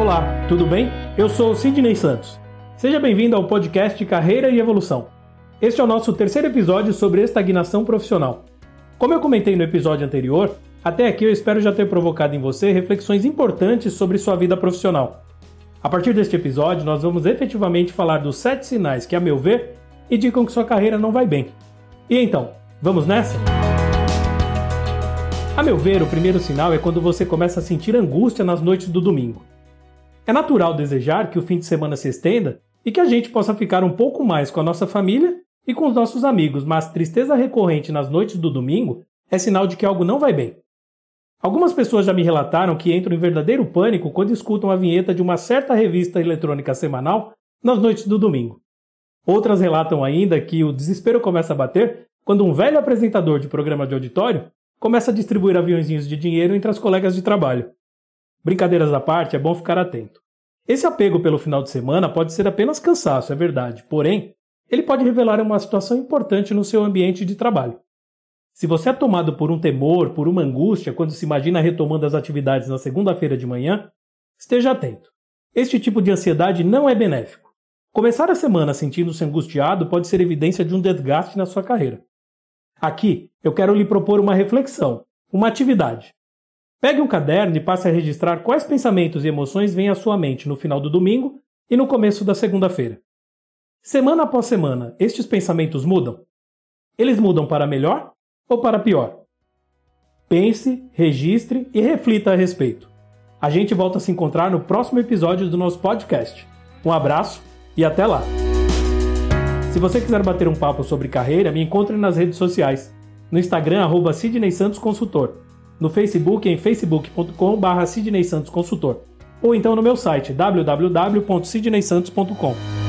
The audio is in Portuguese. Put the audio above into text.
Olá, tudo bem? Eu sou Sidney Santos. Seja bem-vindo ao podcast Carreira e Evolução. Este é o nosso terceiro episódio sobre estagnação profissional. Como eu comentei no episódio anterior, até aqui eu espero já ter provocado em você reflexões importantes sobre sua vida profissional. A partir deste episódio, nós vamos efetivamente falar dos sete sinais que, a meu ver, indicam que sua carreira não vai bem. E então, vamos nessa? A meu ver, o primeiro sinal é quando você começa a sentir angústia nas noites do domingo. É natural desejar que o fim de semana se estenda e que a gente possa ficar um pouco mais com a nossa família e com os nossos amigos, mas tristeza recorrente nas noites do domingo é sinal de que algo não vai bem. Algumas pessoas já me relataram que entram em verdadeiro pânico quando escutam a vinheta de uma certa revista eletrônica semanal nas noites do domingo. Outras relatam ainda que o desespero começa a bater quando um velho apresentador de programa de auditório começa a distribuir aviãozinhos de dinheiro entre as colegas de trabalho. Brincadeiras à parte, é bom ficar atento. Esse apego pelo final de semana pode ser apenas cansaço, é verdade, porém, ele pode revelar uma situação importante no seu ambiente de trabalho. Se você é tomado por um temor, por uma angústia quando se imagina retomando as atividades na segunda-feira de manhã, esteja atento. Este tipo de ansiedade não é benéfico. Começar a semana sentindo-se angustiado pode ser evidência de um desgaste na sua carreira. Aqui, eu quero lhe propor uma reflexão, uma atividade. Pegue um caderno e passe a registrar quais pensamentos e emoções vêm à sua mente no final do domingo e no começo da segunda-feira. Semana após semana, estes pensamentos mudam? Eles mudam para melhor ou para pior? Pense, registre e reflita a respeito. A gente volta a se encontrar no próximo episódio do nosso podcast. Um abraço e até lá! Se você quiser bater um papo sobre carreira, me encontre nas redes sociais. No Instagram, arroba Sidney Santos Consultor no Facebook em facebook.com.br Sidney Santos Consultor, ou então no meu site www.sidneysantos.com.